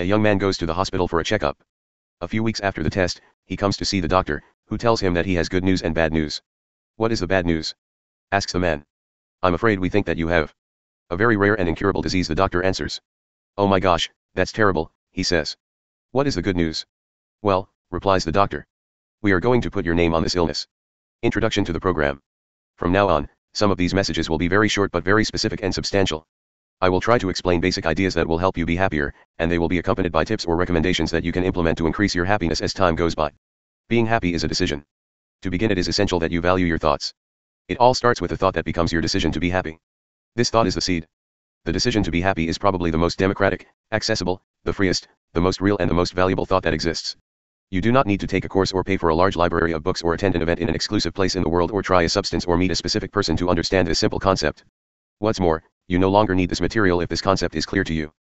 A young man goes to the hospital for a checkup. A few weeks after the test, he comes to see the doctor, who tells him that he has good news and bad news. What is the bad news? asks the man. I'm afraid we think that you have a very rare and incurable disease, the doctor answers. Oh my gosh, that's terrible, he says. What is the good news? Well, replies the doctor. We are going to put your name on this illness. Introduction to the program. From now on, some of these messages will be very short but very specific and substantial. I will try to explain basic ideas that will help you be happier, and they will be accompanied by tips or recommendations that you can implement to increase your happiness as time goes by. Being happy is a decision. To begin, it is essential that you value your thoughts. It all starts with a thought that becomes your decision to be happy. This thought is the seed. The decision to be happy is probably the most democratic, accessible, the freest, the most real, and the most valuable thought that exists. You do not need to take a course or pay for a large library of books or attend an event in an exclusive place in the world or try a substance or meet a specific person to understand this simple concept. What's more, you no longer need this material if this concept is clear to you.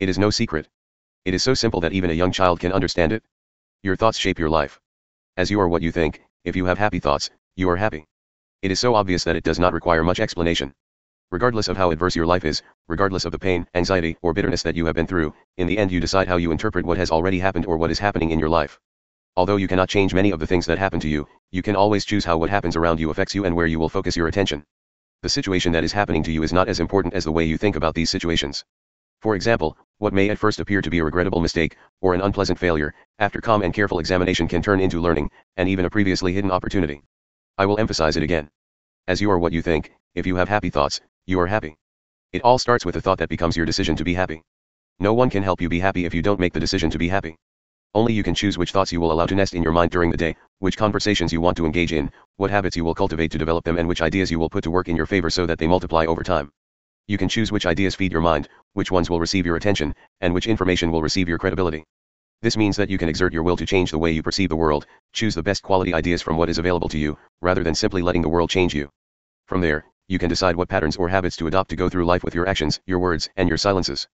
It is no secret. It is so simple that even a young child can understand it. Your thoughts shape your life. As you are what you think, if you have happy thoughts, you are happy. It is so obvious that it does not require much explanation. Regardless of how adverse your life is, regardless of the pain, anxiety, or bitterness that you have been through, in the end you decide how you interpret what has already happened or what is happening in your life. Although you cannot change many of the things that happen to you, you can always choose how what happens around you affects you and where you will focus your attention the situation that is happening to you is not as important as the way you think about these situations. For example, what may at first appear to be a regrettable mistake, or an unpleasant failure, after calm and careful examination can turn into learning, and even a previously hidden opportunity. I will emphasize it again. As you are what you think, if you have happy thoughts, you are happy. It all starts with a thought that becomes your decision to be happy. No one can help you be happy if you don't make the decision to be happy. Only you can choose which thoughts you will allow to nest in your mind during the day, which conversations you want to engage in, what habits you will cultivate to develop them and which ideas you will put to work in your favor so that they multiply over time. You can choose which ideas feed your mind, which ones will receive your attention, and which information will receive your credibility. This means that you can exert your will to change the way you perceive the world, choose the best quality ideas from what is available to you, rather than simply letting the world change you. From there, you can decide what patterns or habits to adopt to go through life with your actions, your words, and your silences.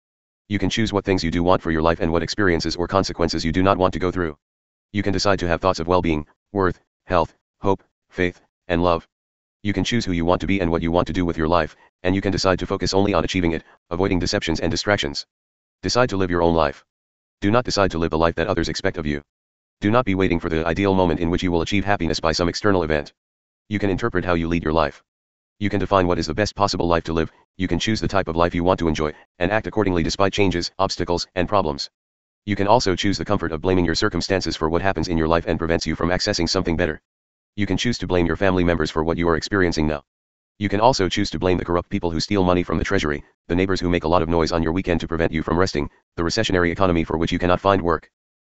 You can choose what things you do want for your life and what experiences or consequences you do not want to go through. You can decide to have thoughts of well-being, worth, health, hope, faith, and love. You can choose who you want to be and what you want to do with your life, and you can decide to focus only on achieving it, avoiding deceptions and distractions. Decide to live your own life. Do not decide to live the life that others expect of you. Do not be waiting for the ideal moment in which you will achieve happiness by some external event. You can interpret how you lead your life. You can define what is the best possible life to live, you can choose the type of life you want to enjoy, and act accordingly despite changes, obstacles, and problems. You can also choose the comfort of blaming your circumstances for what happens in your life and prevents you from accessing something better. You can choose to blame your family members for what you are experiencing now. You can also choose to blame the corrupt people who steal money from the treasury, the neighbors who make a lot of noise on your weekend to prevent you from resting, the recessionary economy for which you cannot find work.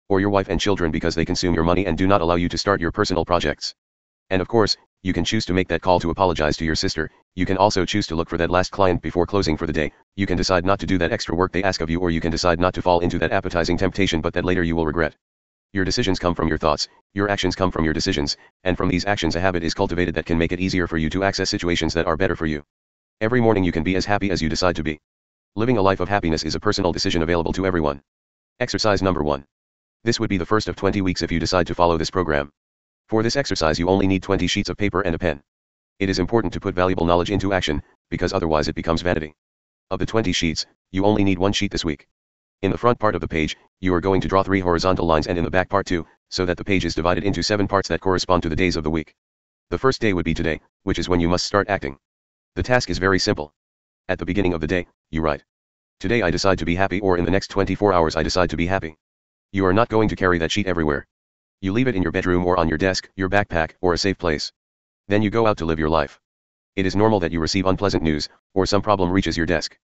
Or your wife and children because they consume your money and do not allow you to start your personal projects. And of course, you can choose to make that call to apologize to your sister, you can also choose to look for that last client before closing for the day, you can decide not to do that extra work they ask of you or you can decide not to fall into that appetizing temptation but that later you will regret. Your decisions come from your thoughts, your actions come from your decisions, and from these actions a habit is cultivated that can make it easier for you to access situations that are better for you. Every morning you can be as happy as you decide to be. Living a life of happiness is a personal decision available to everyone. Exercise number 1. This would be the first of 20 weeks if you decide to follow this program. For this exercise you only need 20 sheets of paper and a pen. It is important to put valuable knowledge into action, because otherwise it becomes vanity. Of the 20 sheets, you only need one sheet this week. In the front part of the page, you are going to draw three horizontal lines and in the back part two, so that the page is divided into seven parts that correspond to the days of the week. The first day would be today, which is when you must start acting. The task is very simple. At the beginning of the day, you write. Today I decide to be happy or in the next 24 hours I decide to be happy. You are not going to carry that sheet everywhere. You leave it in your bedroom or on your desk, your backpack, or a safe place. Then you go out to live your life. It is normal that you receive unpleasant news, or some problem reaches your desk.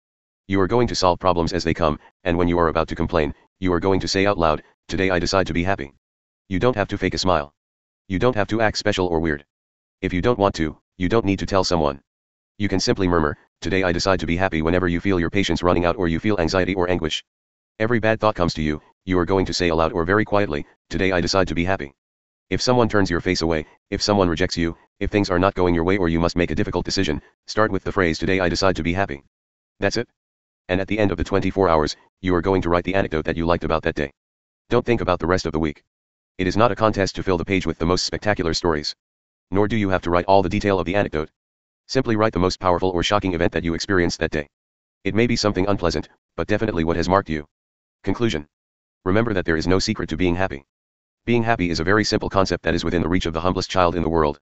You are going to solve problems as they come, and when you are about to complain, you are going to say out loud, Today I decide to be happy. You don't have to fake a smile. You don't have to act special or weird. If you don't want to, you don't need to tell someone. You can simply murmur, Today I decide to be happy whenever you feel your patience running out or you feel anxiety or anguish. Every bad thought comes to you, you are going to say aloud or very quietly, Today I decide to be happy. If someone turns your face away, if someone rejects you, if things are not going your way or you must make a difficult decision, start with the phrase Today I decide to be happy. That's it. And at the end of the 24 hours, you are going to write the anecdote that you liked about that day. Don't think about the rest of the week. It is not a contest to fill the page with the most spectacular stories. Nor do you have to write all the detail of the anecdote. Simply write the most powerful or shocking event that you experienced that day. It may be something unpleasant, but definitely what has marked you. Conclusion Remember that there is no secret to being happy. Being happy is a very simple concept that is within the reach of the humblest child in the world.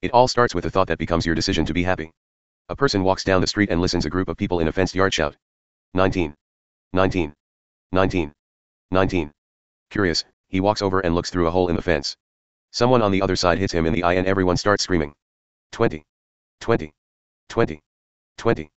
It all starts with a thought that becomes your decision to be happy. A person walks down the street and listens a group of people in a fenced yard shout. 19. 19. 19. 19. Curious, he walks over and looks through a hole in the fence. Someone on the other side hits him in the eye and everyone starts screaming. 20. 20. 20. 20.